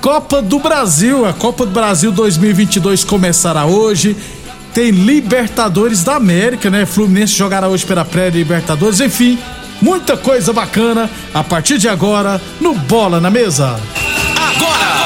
Copa do Brasil. A Copa do Brasil 2022 começará hoje. Tem Libertadores da América, né? Fluminense jogará hoje pela pré-Libertadores. Enfim, muita coisa bacana a partir de agora no Bola na Mesa. Bola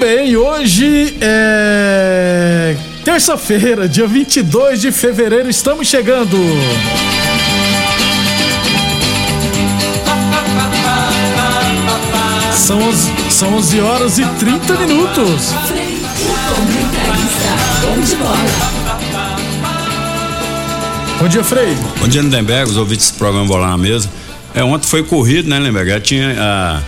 bem, hoje é terça-feira, dia 22 de fevereiro, estamos chegando. São, onze- são 11 horas e 30 minutos. Bom dia, Frei. Bom dia, Lindenberg, os ouvintes desse programa Bola na Mesa. É, ontem foi corrido, né, Lindenberg? Já tinha, ah,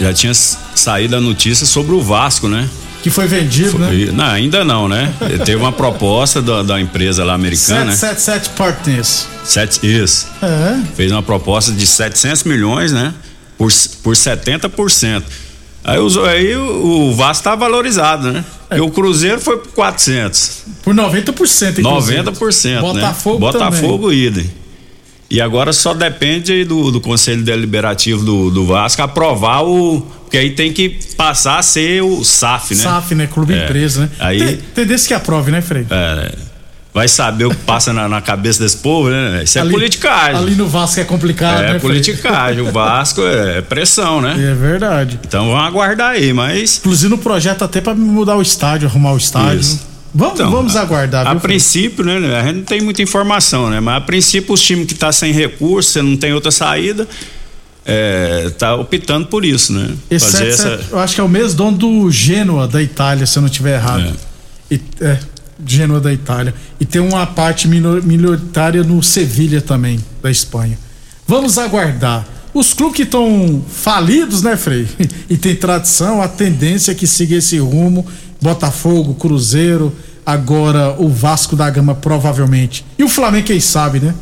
já tinha s- saído a notícia sobre o Vasco, né? Que foi vendido, né? E- não, ainda não, né? Teve uma proposta da, da empresa lá americana, né? 777 Partners. Sete, isso. É. Fez uma proposta de 700 milhões, né? Por, por 70%. Aí, os, aí o, o Vasco tá valorizado, né? É. E o Cruzeiro foi por 400. Por 90%, inclusive. 90%, Botafogo né? também. Botafogo idem. E agora só depende aí do, do Conselho Deliberativo do, do Vasco aprovar o. Porque aí tem que passar a ser o SAF, né? SAF, né? Clube É. empresa, né? Aí- Tem, tem desse que aprove, né, Frei? É, vai saber o que passa na, na cabeça desse povo, né? Isso é Ali- politicagem. Ali no Vasco é complicado, né, é politicagem. O Vasco é pressão, né? É verdade. Então vamos aguardar aí, mas. Inclusive no projeto até pra mudar o estádio, arrumar o estádio. Isso. Vamos, Então, vamos aguardar, A viu, Frei? princípio, né? A gente não tem muita informação, né? Mas a princípio, os times que tá sem recurso, você não tem outra saída, é, tá optando por isso, né? Esse 77, eu acho que é o mesmo dono do Genoa da Itália, se eu não estiver errado. E, é, Genoa da Itália. E tem uma parte minor- minoritária no Sevilha também, da Espanha. Vamos aguardar. Os clubes que estão falidos, né, Frei? E tem tradição, a tendência é que siga esse rumo. Botafogo, Cruzeiro, agora o Vasco da Gama, provavelmente. E o Flamengo, quem sabe, né?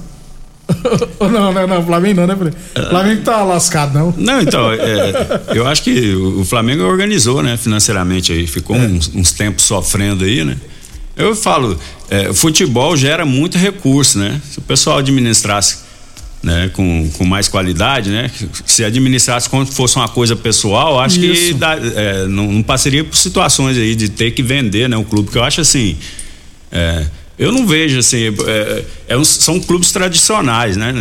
não, não, não, Flamengo não, né, Frei? Flamengo tá lascado, não. Não, então, é, eu acho que o Flamengo organizou, né, financeiramente aí, ficou uns, uns tempos sofrendo aí, né? Eu falo, é, futebol gera muito recurso, né? Se o pessoal administrasse né, com, com mais qualidade, né? Se administrasse como se fosse uma coisa pessoal, acho que Isso. dá- é, não, não passaria por situações aí de ter que vender, né, o clube, que eu acho assim, é, eu não vejo assim, é, é são clubes tradicionais, né?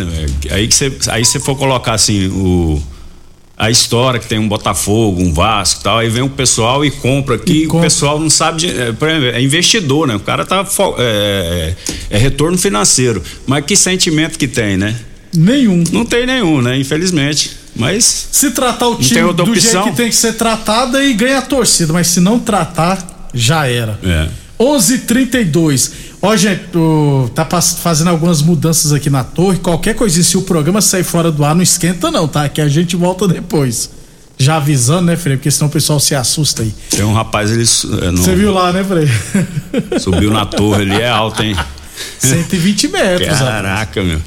Aí que você, aí você for colocar assim o a história que tem um Botafogo, um Vasco, e tal, aí vem o pessoal e compra aqui, E o compra. pessoal não sabe, de, é, é investidor, né? O cara tá fo- é, é retorno financeiro, mas que sentimento que tem, né? Nenhum. Não tem nenhum, né? Infelizmente, mas Se tratar o time do opção? jeito que tem que ser tratado e ganha a torcida, mas se não tratar, já era. é. 11:32. Ó, gente, o- tá fazendo algumas mudanças aqui na torre. Qualquer coisinha, se o programa sair fora do ar, não esquenta, não, tá? Que a gente volta depois. Já avisando, né, Frei? Porque senão o pessoal se assusta aí. Tem um rapaz, ele não, Você viu lá, né, Frei? subiu na torre, ele é alto, hein? 120 metros. rapaz. Caraca, meu.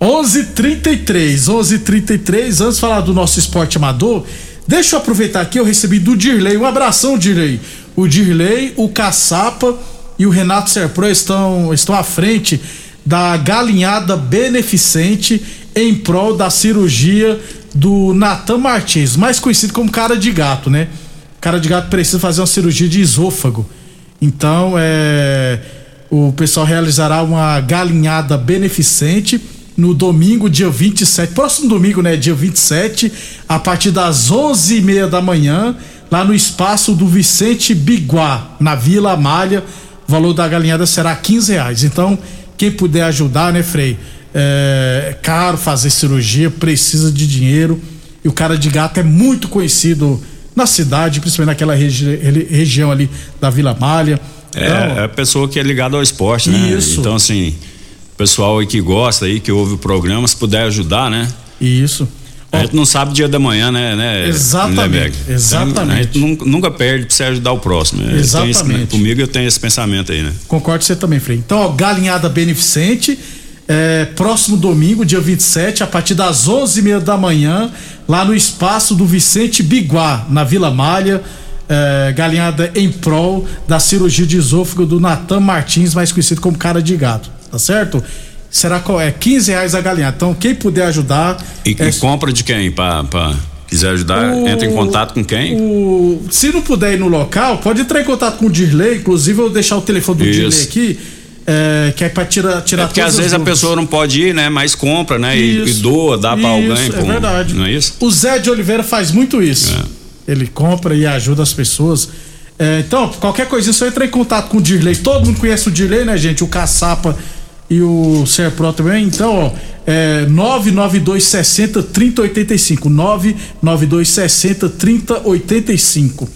11:33, 11:33. Antes de falar do nosso esporte amador, deixa eu aproveitar aqui. Eu recebi do Dirley. Um abração, Dirley. O Dirley, o Caçapa e o Renato Serpro estão, estão à frente da galinhada beneficente em prol da cirurgia do Natan Martins, mais conhecido como cara de gato, né? Cara de gato precisa fazer uma cirurgia de esôfago. Então, é, o pessoal realizará uma galinhada beneficente no domingo, dia 27, próximo domingo, né, dia 27, a partir das 11h30 da manhã, lá no espaço do Vicente Biguá, na Vila Amália. O valor da galinhada será 15 reais. Então, quem puder ajudar, né, Frei? É, caro fazer cirurgia, precisa de dinheiro. E o cara de gato é muito conhecido na cidade, principalmente naquela regi região ali da Vila Malha. É, Então, é a pessoa que é ligada ao esporte, né? Isso. Então, assim, o pessoal aí que gosta aí, que ouve o programa, se puder ajudar, né? Isso. A gente não sabe o dia da manhã, né? né Exatamente, Lindeberg? exatamente. Então, a gente nunca, perde pra você ajudar o próximo. Eu tenho esse- Exatamente. comigo eu tenho esse pensamento aí, né? Concordo com você também, Frei. Então, ó, galinhada beneficente, é, próximo domingo, dia 27, a partir das 11h30 da manhã, lá no espaço do Vicente Biguá, na Vila Malha. é, galinhada em prol da cirurgia de esôfago do Natan Martins, mais conhecido como cara de gato, tá certo? Será qual é? 15 reais a galinhada. Então, quem puder ajudar. E, é, e compra de quem? Pra, pra quiser ajudar, O- entra em contato com quem? O- se não puder ir no local, pode entrar em contato com o Dirley. Inclusive, eu vou deixar o telefone do Isso. Dirley aqui, é, que é pra tirar, tirar É porque às as vezes a pessoa não pode ir, né? Mas compra, né? E, e doa, dá pra Isso, alguém. É verdade. Não é isso? O Zé de Oliveira faz muito isso. Ele compra e ajuda as pessoas. É, então, qualquer coisinha, só entra em contato com o Dirley. Todo mundo conhece o Dirley, né, gente? O Caçapa e o Serpro também. Então, ó, é 99260 3085. 99260 3085.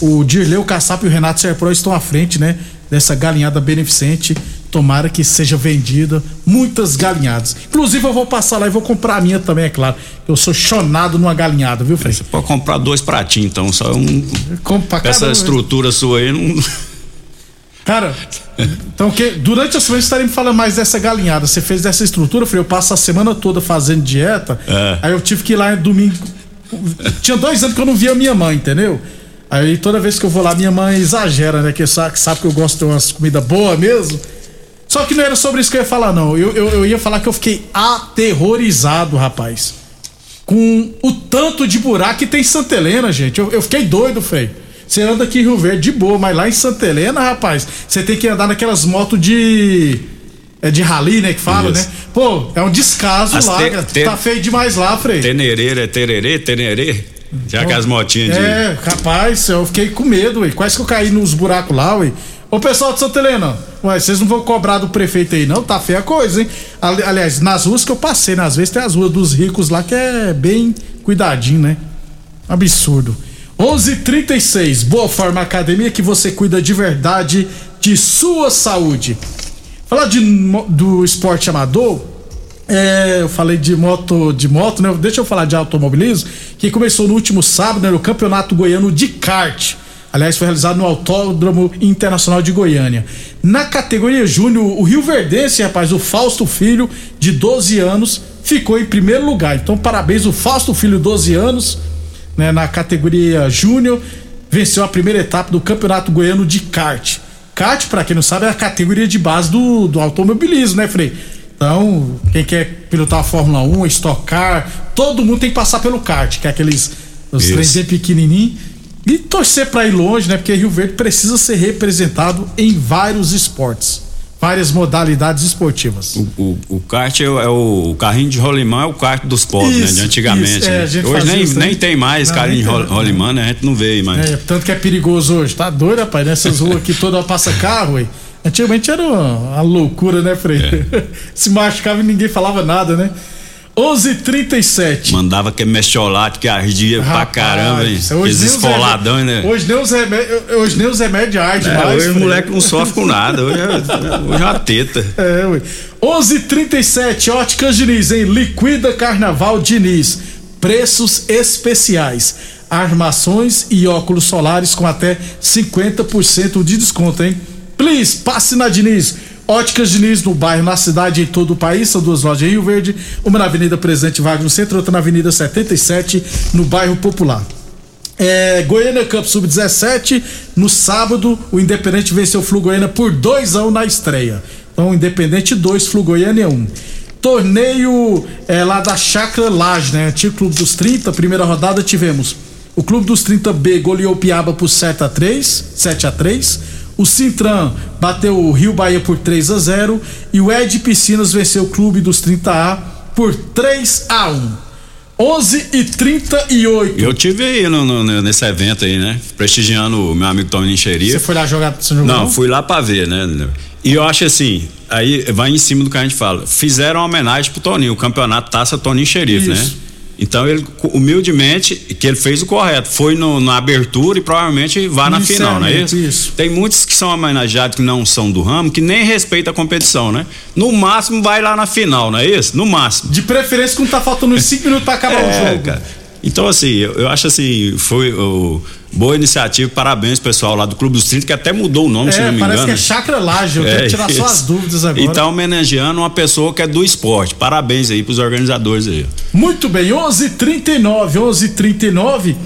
O Dirley, o Caçapa e o Renato Serpro estão à frente, né? Dessa galinhada beneficente. Tomara que seja vendida muitas galinhadas. Inclusive, eu vou passar lá e vou comprar a minha também, é claro. Eu sou chonado numa galinhada, viu, Frei? Você pode comprar dois pratinhos, então, só um. Compro pra Essa caramba. estrutura sua aí não. Cara, então que durante a semana estarei me falando mais dessa galinhada. Você fez dessa estrutura, Frei? Eu passo a semana toda fazendo dieta. É. Aí eu tive que ir lá domingo. Tinha dois anos que eu não via minha mãe, entendeu? Aí toda vez que eu vou lá, minha mãe exagera, né? Que sabe, sabe que eu gosto de umas comidas boas mesmo. Só que não era sobre isso que eu ia falar, não. Eu, eu, eu ia falar que eu fiquei aterrorizado, rapaz. Com o tanto de buraco que tem em Santa Helena, gente. Eu, eu fiquei doido, feio. Você anda aqui em Rio Verde de boa, mas lá em Santa Helena, rapaz, você tem que andar naquelas motos de. É de rally, né? Que fala, Isso. né? Pô, é um descaso As lá. te- te- Tá feio demais lá, Frei. Tenereira é tererê, tenerê? Já que as motinhas de. É, rapaz, eu fiquei com medo, ué. Quase que eu caí nos buracos lá, ué. Ô pessoal de Santa Helena, ué, vocês não vão cobrar do prefeito aí, não? Tá feia a coisa, hein? Ali- Aliás, nas ruas que eu passei, né? Às vezes tem as ruas dos ricos lá que é bem cuidadinho, né? Absurdo. 11:36 Boa Forma Academia que você cuida de verdade de sua saúde. Falar de, do esporte amador, é, eu falei de moto, de moto, né? Deixa eu falar de automobilismo, que começou no último sábado, né, no Campeonato Goiano de kart. Aliás, foi realizado no Autódromo Internacional de Goiânia. Na categoria Júnior, o Rio Verdense, rapaz, o Fausto Filho, de 12 anos, ficou em primeiro lugar. Então, parabéns, o Fausto Filho, 12 anos, né, na categoria Júnior, venceu a primeira etapa do Campeonato Goiano de kart. Kart, pra quem não sabe, é a categoria de base do, do automobilismo, né, Frei? Então, quem quer pilotar a Fórmula 1, Stock Car, todo mundo tem que passar pelo kart, que é aqueles os trens bem pequenininhos. E torcer pra ir longe, né? Porque Rio Verde precisa ser representado em vários esportes, várias modalidades esportivas. O, o, o kart é, o- é o, o carrinho de rolimã, é o kart dos pobres, né? De antigamente. isso, é, né? Hoje nem, isso, né? nem tem mais Não, carrinho de rolimã, né? A gente não vê mais. É, tanto que é perigoso hoje. Tá doido, rapaz? Nessas ruas aqui toda hora passa carro, ué. Antigamente era uma, uma loucura, né, Frei? É. Se machucava e ninguém falava nada, né? 11:37 Mandava que mestiolate que ardia pra Rapaz, caramba, hein? hoje esfoladão, né? Hoje nem os remédios, hoje nem os remédios ardem É, mais. hoje o moleque não sofre com nada. Hoje é, hoje é uma teta. É, ué. 11:37 Óticas Diniz, hein? Liquida Carnaval Diniz. Preços especiais. armações e óculos solares com até 50% de desconto, hein? Please, passe na Diniz. Óticas Diniz no bairro, na cidade e em todo o país. São duas lojas em Rio Verde, uma na Avenida Presidente Vargas no centro, outra na Avenida 77, no bairro Popular. É, Goiânia Cup Sub-17, no sábado, o Independente venceu o Flu Goiânia por 2 a 1 na estreia. Então, Independente 2, Flu Goiânia 1. Torneio é, lá da Chacra Laje, né? Antigo Clube dos 30, primeira rodada tivemos o Clube dos 30B goleou Piaba por 7 a 3, 7 a 3. O Sintran bateu o Rio Bahia por 3 a 0 e o Ed Piscinas venceu o Clube dos 30A por 3 a 1. 11 e 38. Eu tive aí no, no, nesse evento aí, né? Prestigiando o meu amigo Tony Xeria. Você foi lá jogar? Você jogou não, fui lá pra ver, né? E eu acho assim, aí vai em cima do que a gente fala. Fizeram uma homenagem pro Toninho, o campeonato Taça Toninho Xerife, né? Então ele, humildemente, que ele fez o correto. Foi no, na abertura e provavelmente vá na final, não é isso? isso? Tem muitos que são homenageados que não são do ramo, que nem respeitam a competição, né? No máximo vai lá na final, não é isso? No máximo. De preferência quando tá faltando uns 5 minutos pra acabar é, o jogo. Cara. Então, assim, eu, eu acho assim, foi o, boa iniciativa, parabéns pessoal lá do Clube dos 30, que até mudou o nome, é, se não me parece engano. que é Chacra Laje, eu É, quero tirar só isso. as dúvidas agora. E tá homenageando uma pessoa que é do esporte. Parabéns aí pros organizadores aí. Muito bem, 11:39, 11:39.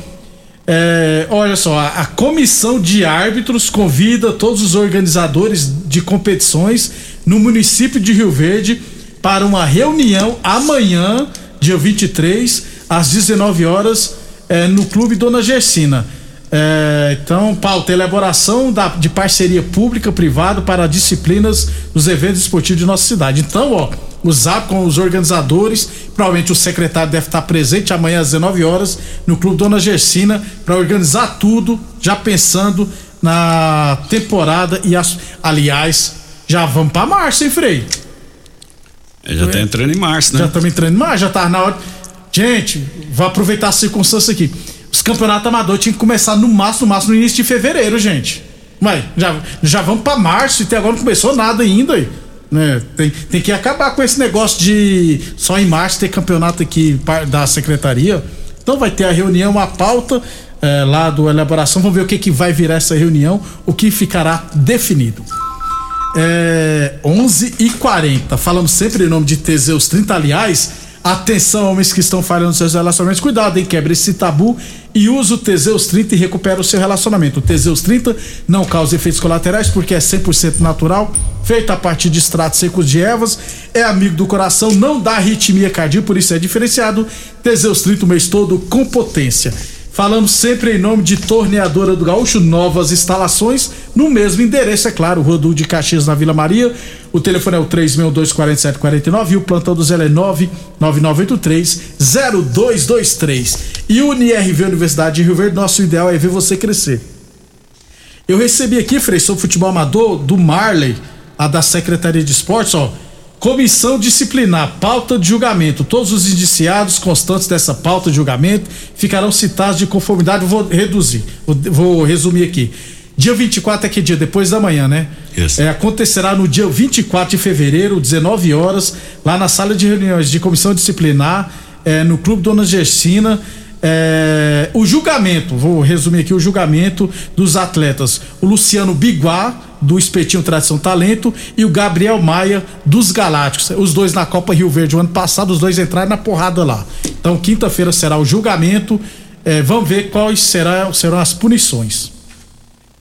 É, olha só, a, a comissão de árbitros convida todos os organizadores de competições no município de Rio Verde para uma reunião amanhã, dia 23, às 19 horas, é, no Clube Dona Gersina. É, então, pauta, elaboração da, de parceria pública-privada para disciplinas nos eventos esportivos de nossa cidade. Então, ó, o zap com os organizadores, provavelmente o secretário deve estar presente amanhã às 19 horas no Clube Dona Gersina para organizar tudo, já pensando na temporada e as, aliás, já vamos para março, hein, Frei? Ele já tá entrando em março, né? Já estamos entrando em março, já tá na hora. Gente, vou aproveitar a circunstância aqui. Os campeonatos amadores tinham que começar no máximo, no máximo no início de fevereiro, gente. Mas já, já vamos para março e até agora não começou nada ainda. aí, Né? Tem, tem que acabar com esse negócio de só em março ter campeonato aqui da secretaria. Então vai ter a reunião, a pauta eh, lá do elaboração. Vamos ver o que, que vai virar essa reunião, o que ficará definido. É, 11 e 40 Falamos sempre em nome de Teseus 30. Aliás, atenção, homens que estão falhando seus relacionamentos. Cuidado, hein? Quebre esse tabu e use o Teseus 30 e recupera o seu relacionamento. O Teseus 30 não causa efeitos colaterais porque é 100% natural, feito a partir de extratos secos de ervas, é amigo do coração, não dá arritmia cardíaca, por isso é diferenciado. Teseus 30 o mês todo com potência. Falamos sempre em nome de Torneadora do Gaúcho, novas instalações no mesmo endereço, é claro, Rua de Caxias na Vila Maria. O telefone é o 3624749 e o plantão do Zé é 999830223. E UniRV Universidade de Rio Verde, nosso ideal é ver você crescer. Eu recebi aqui, Frei, sobre futebol amador, do Marley, a da Secretaria de Esportes, ó. Comissão disciplinar, pauta de julgamento. Todos os indiciados constantes dessa pauta de julgamento ficarão citados de conformidade. Vou reduzir, vou, vou resumir aqui. Dia 24 é que dia? Depois da manhã, né? Isso. É, acontecerá no dia 24 de fevereiro, 19 horas, lá na sala de reuniões de comissão disciplinar, é, no Clube Dona Gersina. É, o julgamento, vou resumir aqui o julgamento dos atletas. O Luciano Biguá, do Espetinho Tradição Talento, e o Gabriel Maia, dos Galácticos. Os dois na Copa Rio Verde o ano passado, os dois entraram na porrada lá. Então, quinta-feira será o julgamento. É, vamos ver quais será, serão as punições.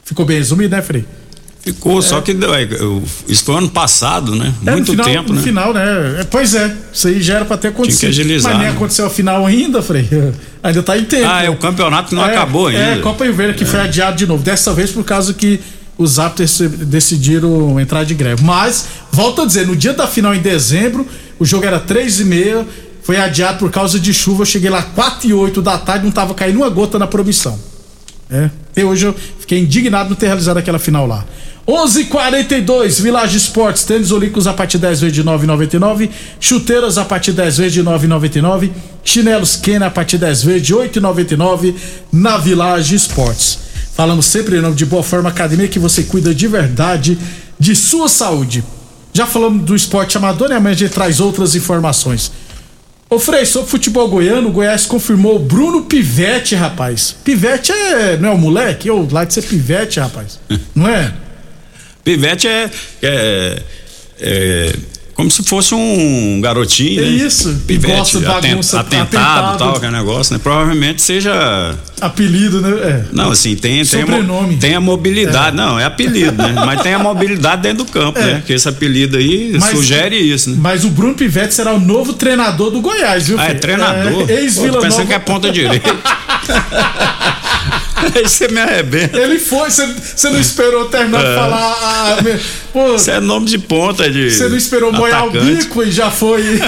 Ficou bem resumido, né, Frei? Ficou, só que é, isso foi ano passado, né? É, Muito no final, tempo, no né? final, né? É, pois é, isso aí já era pra ter acontecido. Tinha que agilizar, Mas nem né? aconteceu a final ainda, Frei. Ainda tá em tempo. Ah, é o campeonato que não É, acabou ainda. É, Copa Rio Verde que foi adiado de novo. Dessa vez por causa que os árbitros decidiram entrar de greve. Mas, volto a dizer, no dia da final em dezembro, o jogo era três e meia, foi adiado por causa de chuva. Eu cheguei lá quatro e oito da tarde, não tava caindo uma gota na promissão. É. Até hoje eu fiquei indignado não ter realizado aquela final lá. 11:42 Village Esportes, tênis olímpicos a partir 10 vezes de 9,99, chuteiras a partir 10 vezes de 9,99, chinelos Kenner a partir 10 vezes de 8,99 na Village Esportes. Falamos sempre em nome de Boa Forma Academia que você cuida de verdade de sua saúde. Já falamos do esporte amador, né? Amanhã a gente traz outras informações. Ô Frei, sobre futebol goiano, o Goiás confirmou o Bruno Pivete, rapaz. Pivete é, não é o moleque? Eu lá de ser Pivete, rapaz. Não é? Pivete é, é, é como se fosse um garotinho, É né? isso. E Pivete, gosta de bagunça, atentado, atentado. tal, aquele negócio, né? Provavelmente seja. Apelido, né? É. Não, assim, tem, tem, a, tem a mobilidade. Não, é apelido, né? Mas tem a mobilidade dentro do campo, É. né? Que esse apelido aí Mas- sugere isso, né? Mas o Bruno Pivete será o novo treinador do Goiás, viu, Ah, é treinador? É, Ex-Vila Nova. que é ponta direita. Aí você me arrebenta. Ele foi, você- você não esperou terminar de falar. me- pô, Isso é nome de ponta de. Você não esperou molhar o bico e já foi.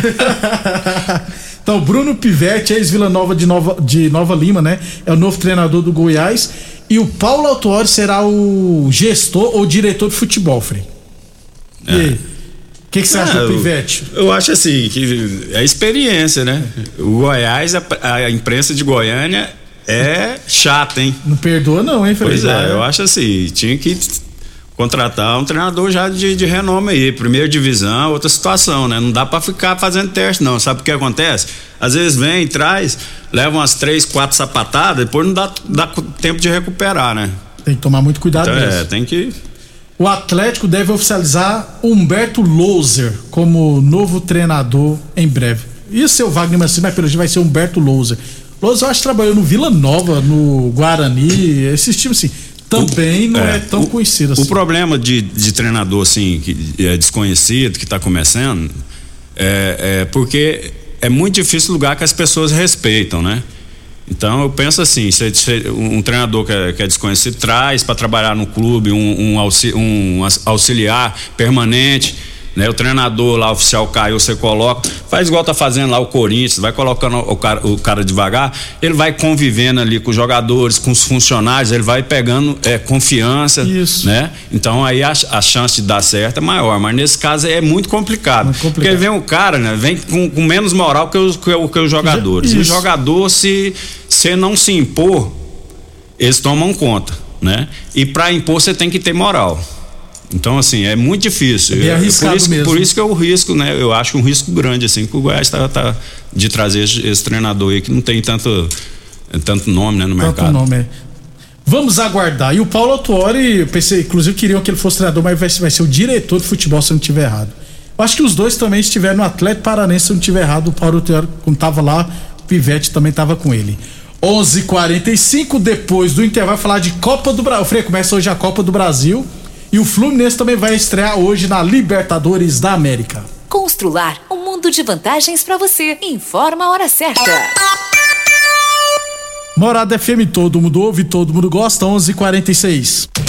então, Bruno Pivete, ex-Vila Nova de, Nova de Nova Lima, né? É o novo treinador do Goiás. E o Paulo Autuori será o gestor ou diretor de futebol, Frei. E aí? O que, que você acha É, do eu- Pivete? Eu acho assim, que é experiência, né? O Goiás, a, a imprensa de Goiânia é chata, hein? Não perdoa, não, hein, Frei? Pois é, eu acho assim, tinha que contratar um treinador já de, de renome aí, primeira divisão, outra situação, né? Não dá pra ficar fazendo teste, não. Sabe o que acontece? Às vezes vem, traz, leva umas três, quatro sapatadas, depois não dá, dá tempo de recuperar, né? Tem que tomar muito cuidado Então, mesmo. é, tem que. O Atlético deve oficializar Humberto Louser como novo treinador em breve. E o seu Wagner Mancini, mas pelo jeito vai ser Humberto Louser. Acho que trabalhou no Vila Nova, no Guarani, esses times assim. Também não é, tão o- conhecido assim. O problema de, de treinador, assim, que é desconhecido, que está começando, é, é porque é muito difícil lugar que as pessoas respeitam, né? Então eu penso assim, se, se um treinador que é, que é desconhecido traz para trabalhar no clube um, um, auxi- um auxiliar permanente, né? O treinador lá oficial caiu, você coloca, faz igual tá fazendo lá o Corinthians, vai colocando o cara, o cara devagar, ele vai convivendo ali com os jogadores, com os funcionários, ele vai pegando é, confiança, Isso. né? Então aí a, a chance de dar certo é maior, mas nesse caso é muito complicado. Muito complicado. Porque vem um cara, né? Vem com, com menos moral que os, que, que os jogadores. E o Isso. jogador, se, se não se impor, eles tomam conta, né? E para impor você tem que ter moral. Então, assim, é muito difícil. É É arriscado por isso, mesmo. Por isso que eu risco, né? Eu acho um risco grande, assim, que o Goiás tá, tá de trazer esse, esse treinador aí que não tem tanto, tanto nome, né, no Tanto mercado. nome é. Vamos aguardar. E o Paulo Autuori, eu pensei, inclusive queriam que ele fosse treinador, mas vai, ser- vai ser o diretor de futebol se eu não estiver errado. Eu acho que os dois também estiveram no Atlético Paranense, se eu não estiver errado. O Paulo Autuori, quando estava lá, o Pivete também estava com ele. 11:45 h 45 depois do intervalo, falar de Copa do Brasil. Frei, começa hoje a Copa do Brasil. E o Fluminense também vai estrear hoje na Libertadores da América. Constrular um mundo de vantagens para você. Informa a hora certa. Morada FM, todo mundo ouve, todo mundo gosta, 11:46.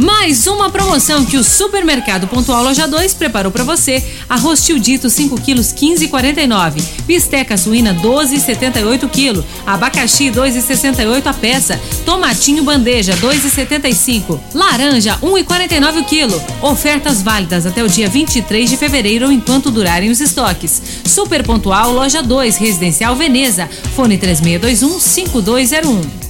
Mais uma promoção que o Supermercado Pontual Loja 2 preparou para você. Arroz tio dito 5 quilos 15,49. Bisteca suína 12,78 quilo. Abacaxi 2,68 a peça. Tomatinho bandeja 2,75. Laranja 1,49 o quilo. Ofertas válidas até o dia 23 de fevereiro ou enquanto durarem os estoques. Super Pontual Loja 2, Residencial Veneza. Fone 3621 5201.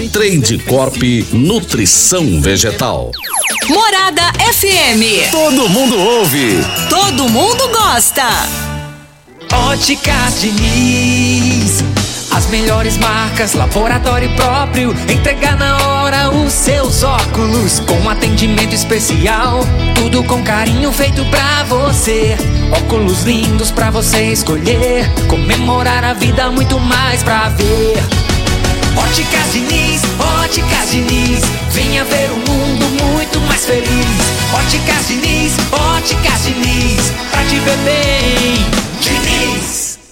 Trade Corp Nutrição Vegetal. Morada FM. Todo mundo ouve. Todo mundo gosta. Óticas Diniz. As melhores marcas, laboratório próprio. Entregar na hora os seus óculos. Com atendimento especial. Tudo com carinho feito pra você. Óculos lindos pra você escolher. Comemorar a vida, muito mais pra ver. Óticas Diniz, Óticas Diniz, venha ver um mundo muito mais feliz. Óticas Diniz, Óticas Diniz, pra te ver bem. Diniz.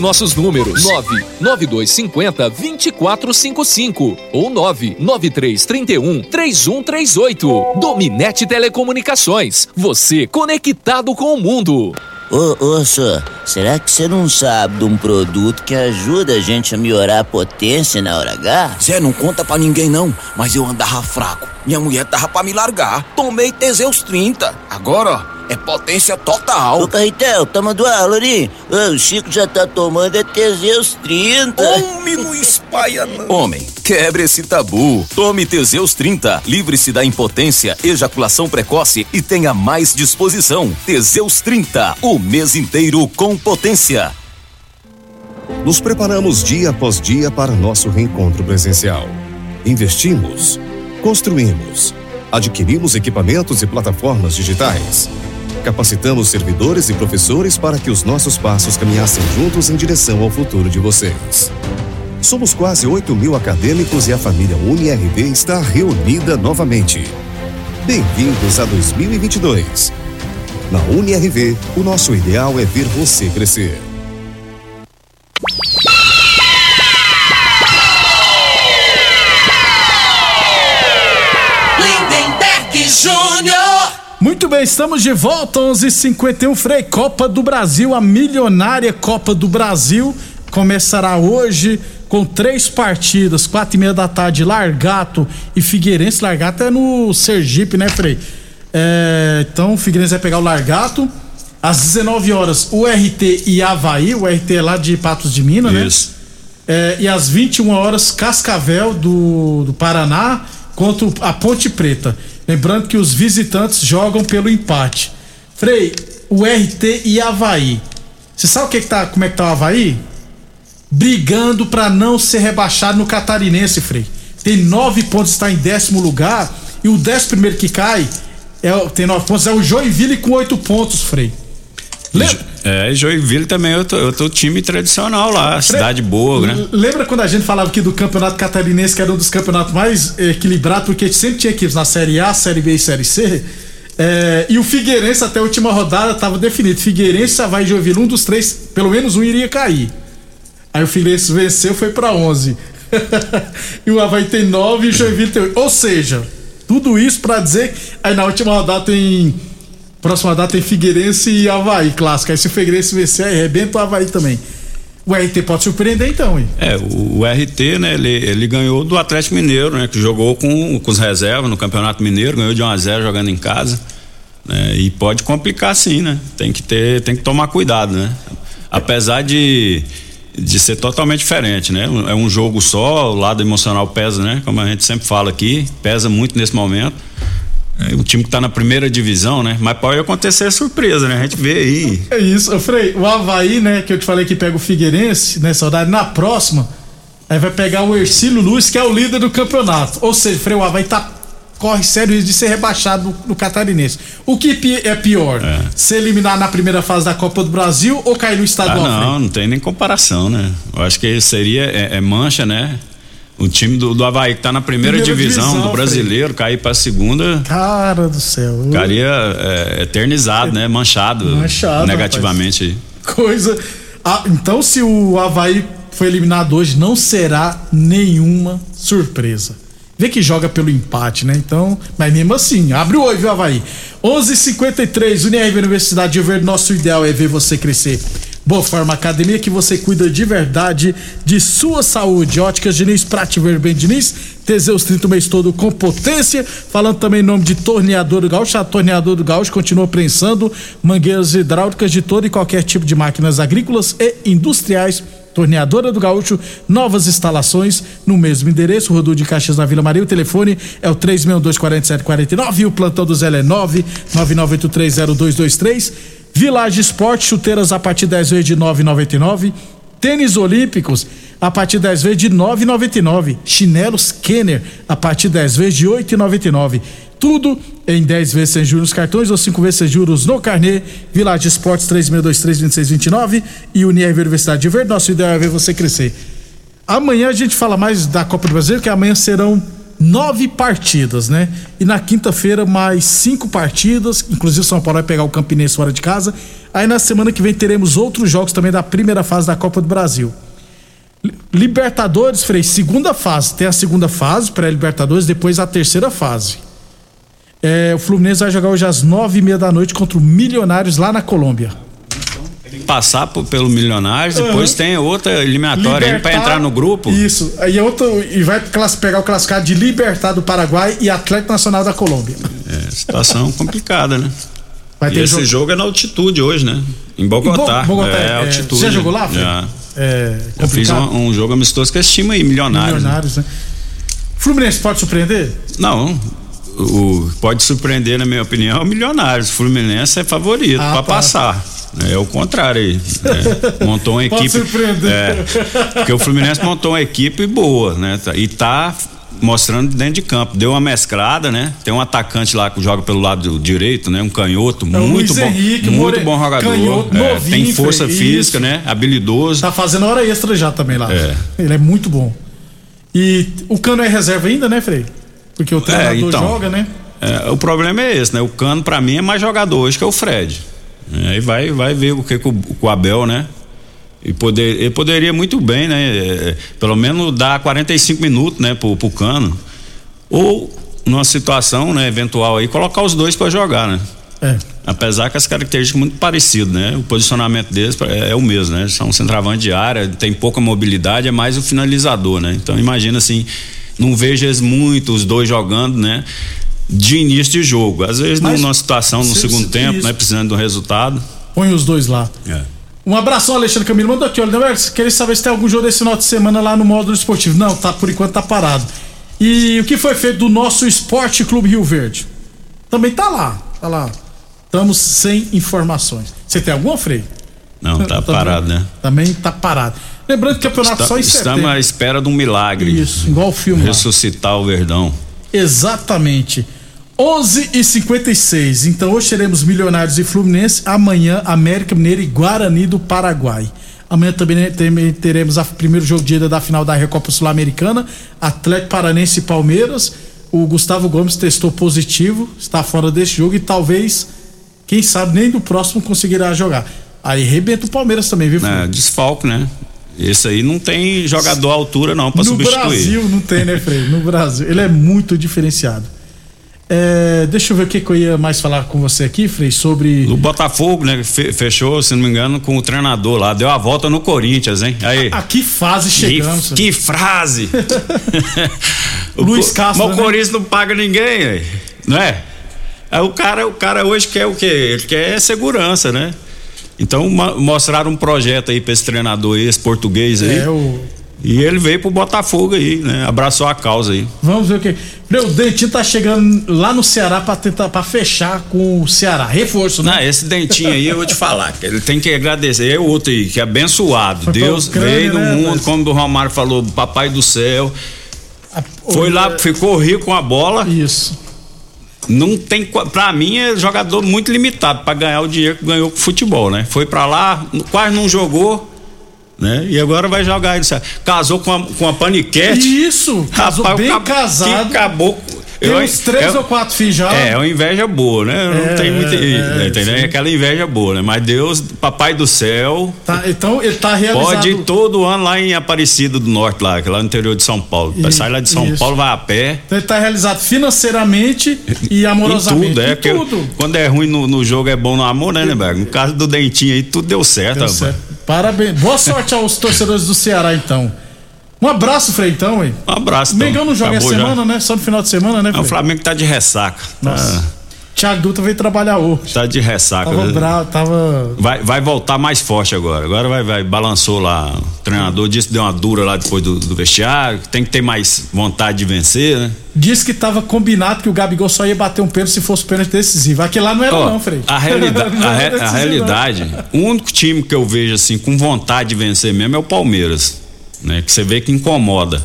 nossos números: 99250 2455 ou 99331 3138. Dominete Telecomunicações. Você conectado com o mundo. Ô, ô, senhor, será que você não sabe de um produto que ajuda a gente a melhorar a potência na hora H? Zé, não conta pra ninguém não, mas eu andava fraco. Minha mulher tava pra me largar. Tomei Teseus 30. Agora, ó, é potência total. Ô, Carretel, tá mandando aula ali? O Chico já tá tomando é Teseus 30. Homem, não espalha não. Homem, quebre esse tabu. Tome Teseus 30. Livre-se da impotência, ejaculação precoce e tenha mais disposição. Teseus 30. O mês inteiro com potência. Nos preparamos dia após dia para nosso reencontro presencial. Investimos, construímos, adquirimos equipamentos e plataformas digitais. Capacitamos servidores e professores para que os nossos passos caminhassem juntos em direção ao futuro de vocês. Somos quase 8 mil acadêmicos e a família UniRV está reunida novamente. Bem-vindos a 2022. Na UniRV, o nosso ideal é ver você crescer. Muito bem, estamos de volta, 11:51 Frei Copa do Brasil, a milionária Copa do Brasil começará hoje com três partidas, quatro e meia da tarde, Largato e Figueirense. Largato é no Sergipe, né, Frei? É, então, o Figueirense vai pegar o Largato. Às 19 horas, o RT e Havaí, o RT é lá de Patos de Minas, né? Isso. É, e às 21 horas, Cascavel do, do Paraná contra a Ponte Preta. Lembrando que os visitantes jogam pelo empate. Frei, o RT e Havaí. Você sabe o que que tá, como é que tá o Havaí? Brigando pra não ser rebaixado no Catarinense, Frei. Tem nove pontos, está em décimo lugar. E o décimo primeiro que cai é, tem nove pontos, é o Joinville com oito pontos, Frei. É, Joinville também é outro, outro time tradicional lá, cidade boa, né? Lembra quando a gente falava aqui do campeonato catarinense, que era um dos campeonatos mais eh, equilibrados, porque sempre tinha equipes na Série A, Série B e Série C? Eh, e o Figueirense, até a última rodada, estava definido. Figueirense, Havaí e Joinville, um dos três, pelo menos um iria cair. Aí o Figueirense venceu, foi pra 11. e o Havaí tem 9 e o Joinville tem 8. Ou seja, tudo isso pra dizer. Aí na última rodada tem. Próxima data tem Figueirense e Havaí, clássico. Aí se o Figueirense vencer, arrebenta o Havaí também. O RT pode surpreender então, hein? É, o, o RT, né, ele, ele ganhou do Atlético Mineiro, né, que jogou com, com os reservas no Campeonato Mineiro, ganhou de 1 a 0 jogando em casa. Né, e pode complicar sim, né? Tem que ter, tem que tomar cuidado, né? Apesar de de ser totalmente diferente, né? É um jogo só, o lado emocional pesa, né? Como a gente sempre fala aqui, pesa muito nesse momento. É, o time que tá na primeira divisão, né? Mas pode acontecer surpresa, né? A gente vê aí. É isso, Frei. O Havaí, né, que eu te falei que pega o Figueirense, né, saudade, na próxima, aí vai pegar o Ercílio Luz, que é o líder do campeonato. Ou seja, Frei, o Havaí tá corre sério risco de ser rebaixado no, catarinense. O que é pior? Ser eliminado na primeira fase da Copa do Brasil ou cair no Ah, estadual? não, não tem nem comparação, né? Eu acho que seria é, é mancha, né? O time do, do Havaí que tá na primeira, Primeira divisão, divisão, do brasileiro, cair pra segunda, Cara do céu. ficaria é, eternizado, né? Manchado, Manchado, negativamente. aí. Coisa. Ah, então, se o Havaí foi eliminado hoje, não será nenhuma surpresa. Vê que joga pelo empate, né? Então, mas mesmo assim, abre o olho, viu, Havaí? 11:53 Unirv Universidade de Verde, nosso ideal é ver você crescer. Boa Forma Academia que você cuida de verdade de sua saúde. Óticas Diniz, Prate Ver Bem Diniz, Teseus 30 o mês todo com potência. Falando também em nome de Torneador do Gaúcho. A Torneador do Gaúcho continua prensando mangueiras hidráulicas de todo e qualquer tipo de máquinas agrícolas e industriais. Torneadora do Gaúcho, novas instalações no mesmo endereço, Rodul de Caxias na Vila Maria. O telefone é o 3624749 e o plantão do Zé é 999830223. Village Esporte, chuteiras a partir 10 vezes de 9,99. Tênis Olímpicos a partir 10 vezes de 9,99. Chinelos Kenner a partir 10 vezes de 8,99. Tudo em 10 vezes sem juros nos cartões ou 5 vezes sem juros no carnê. Village Esportes 3623-2629 e Unirv Universidade de Verde. Nosso ideal é ver você crescer. Amanhã a gente fala mais da Copa do Brasil, que amanhã serão nove partidas, né? E na quinta-feira mais cinco partidas, inclusive São Paulo vai pegar o Campinense fora de casa. Aí na semana que vem teremos outros jogos também da primeira fase da Copa do Brasil. Li- Libertadores, Frei, segunda fase. Tem a segunda fase, pré-Libertadores, depois a terceira fase. É, o Fluminense vai jogar hoje às nove e meia da noite contra o Milionários lá na Colômbia. Tem que passar por- pelo Milionários, depois Uhum. tem outra eliminatória aí pra Libertar- entrar no grupo. Isso. Aí é outro, e vai pegar o classificado de Libertar do Paraguai e Atlético Nacional da Colômbia. É, situação complicada, né? E esse jogo- jogo... é na altitude hoje, né? Em Bogotá. Em Bo- Bogotá, é, é. altitude. Você jogou lá, Fred? Já. É Eu fiz um, um jogo amistoso com esse time aí, milionário. Milionários, né? Fluminense pode surpreender? Não. O, pode surpreender, na minha opinião, o Milionários. O Fluminense é favorito Ah, pra tá. passar. É o contrário aí. né? Montou uma equipe. surpreender. É, porque o Fluminense montou uma equipe boa, né? Tá- E tá mostrando dentro de campo. Deu uma mesclada, né? Tem um atacante lá que joga pelo lado direito, né? Um canhoto, É muito bom. Henrique, muito more- bom jogador. canhoto, É, novinho, tem força física, né? Habilidoso. Tá fazendo hora extra já também lá. É. Ele é muito bom. E o Cano é reserva ainda, né, Frei? Porque o treinador então. joga, né? É, o problema é esse, né? O Cano, pra mim, é mais jogador hoje que é o Fred. É, Aí vai, vai ver o que com o Abel, né? E poder, ele poderia muito bem, né? é, pelo menos dar 45 minutos, né, pro, pro Cano. Ou, numa situação, né, eventual aí, colocar os dois pra jogar, né? É. Apesar que as características muito parecidas, né? O posicionamento deles é, é o mesmo, né? São centroavante de área, tem pouca mobilidade, é mais o finalizador, né? Então imagina assim, não vejo eles muito, os dois jogando, né? De início de jogo. Às vezes Mas- numa situação no se- segundo se- tempo, isso. né? Precisando de um resultado. Põe os dois lá. É. Um abração, Alexandre Camilo. Mandou aqui, olha, queria saber se tem algum jogo desse final de semana lá no módulo esportivo. Não, tá, por enquanto tá parado. E o que foi feito do nosso Esporte Clube Rio Verde? Também tá lá, tá lá. Estamos sem informações. Você tem alguma, Frei? Não, tá Também- parado, né? Também tá parado. Lembrando que o campeonato Está- só em estamos à espera de um milagre. Isso, igual o filme lá. Ressuscitar o Verdão. Exatamente. 11 e 56 Então hoje teremos Milionários e Fluminense. Amanhã, América Mineira e Guarani do Paraguai. Amanhã também né, teremos o primeiro jogo de ida da final da Recopa Sul-Americana. Atlético Paranense e Palmeiras. O Gustavo Gomes testou positivo, está fora desse jogo e talvez, quem sabe, nem do próximo conseguirá jogar. Aí rebenta o Palmeiras também, viu? É, desfalque, né? Esse aí não tem jogador à altura, não, pra no substituir. Brasil não tem, né, Frei? No Brasil. Ele é muito diferenciado. É, deixa eu ver o que, que eu ia mais falar com você aqui, Frei, sobre. O Botafogo, né? fe- Fechou, se não me engano, com o treinador lá. Deu a volta no Corinthians, hein? Aí. A que fase chegamos? Que, que frase! O Luiz Castro, Mas o né? Corinthians não paga ninguém, não é? Aí o cara, o cara hoje quer o quê? Ele quer segurança, né? Então ma- mostraram um projeto aí pra esse treinador aí, esse português aí. É, o- E ele veio pro Botafogo aí, né? Abraçou a causa aí. Vamos ver o que. Frei, o Dentinho tá chegando lá no Ceará pra tentar para fechar com o Ceará. Reforço, né? Não, esse dentinho aí eu vou te falar, que ele tem que agradecer. É outro aí, que é abençoado. Foi Deus veio no né, mundo, mas- como o Romário falou, papai do céu. Foi lá, ficou rico com a bola. Isso. Não tem, pra mim é jogador muito limitado pra ganhar o dinheiro que ganhou com futebol, né? Foi pra lá, quase não jogou, né? E agora vai jogar ele. sabe? Casou com a, com a paniquete. Isso, casou Rapaz, o bem casado. Que acabou. Tem Eu- uns três eu- ou quatro filhos já. É, é uma inveja boa, né? Não É, tem muita. é, entendeu? sim. É aquela inveja boa, né? Mas Deus, papai do céu. Tá, então ele tá realizado. Pode ir todo ano lá em Aparecida do Norte, lá, é lá no interior de São Paulo. Isso, Sai lá de São isso. Paulo, vai a pé. Então ele tá realizado financeiramente e Em amorosamente. tudo, é. Em tudo. quando é ruim no, no jogo é bom no amor, né, Neberg? No caso do Dentinho aí, tudo deu certo, Deu certo. Parabéns. Boa sorte aos torcedores do Ceará, então. Um abraço, Frei, então, hein? Um abraço. O Mengão não joga essa Acabou já. semana, né? Só no final de semana, né, Não, Frei? o Flamengo tá de ressaca. Nossa. Thiago Dutra veio trabalhar hoje. Tá, de ressaca. Tava bravo, tava. Vai, vai voltar mais forte agora. Agora vai, vai, balançou lá. O treinador disse que deu uma dura lá depois do, do vestiário. Tem que ter mais vontade de vencer, né? Disse que tava combinado que o Gabigol só ia bater um pênalti se fosse pênalti decisivo. Aquele lá não era, Ó, não, Frei. A, realida- Não a, re- a realidade, o único time que eu vejo assim com vontade de vencer mesmo é o Palmeiras, né? Que você vê que incomoda.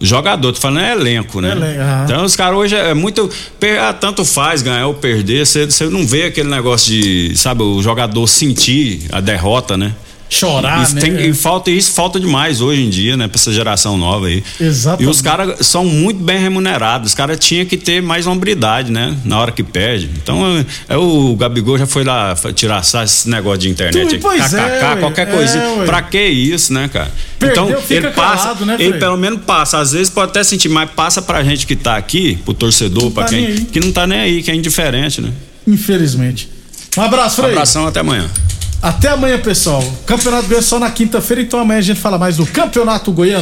O jogador, tô falando é elenco, né? Elenco, aham. Então os caras hoje é muito. per- ah, tanto faz ganhar ou perder, você não vê aquele negócio de, sabe, o jogador sentir a derrota, né? Chorar, Isso né? tem- e falta isso falta demais hoje em dia, né, pra essa geração nova aí. Exatamente. E os caras são muito bem remunerados. Os caras tinham que ter mais hombridade, né? Na hora que perde. Então, é, é o Gabigol já foi lá tirar esse negócio de internet aí. Pois é, KKK, ué. qualquer É, coisinha. ué. pra que isso, né, cara? Perdeu, então, ele passa, calado, né, ele pelo menos passa. Às vezes pode até sentir, mas passa pra gente que tá aqui, pro torcedor, pra tá quem. Que não tá nem aí, que é indiferente, né? Infelizmente. Um abraço, Um Frei. abração até amanhã. Até amanhã, pessoal. Campeonato Goiano só na quinta-feira, então amanhã a gente fala mais do Campeonato Goiano.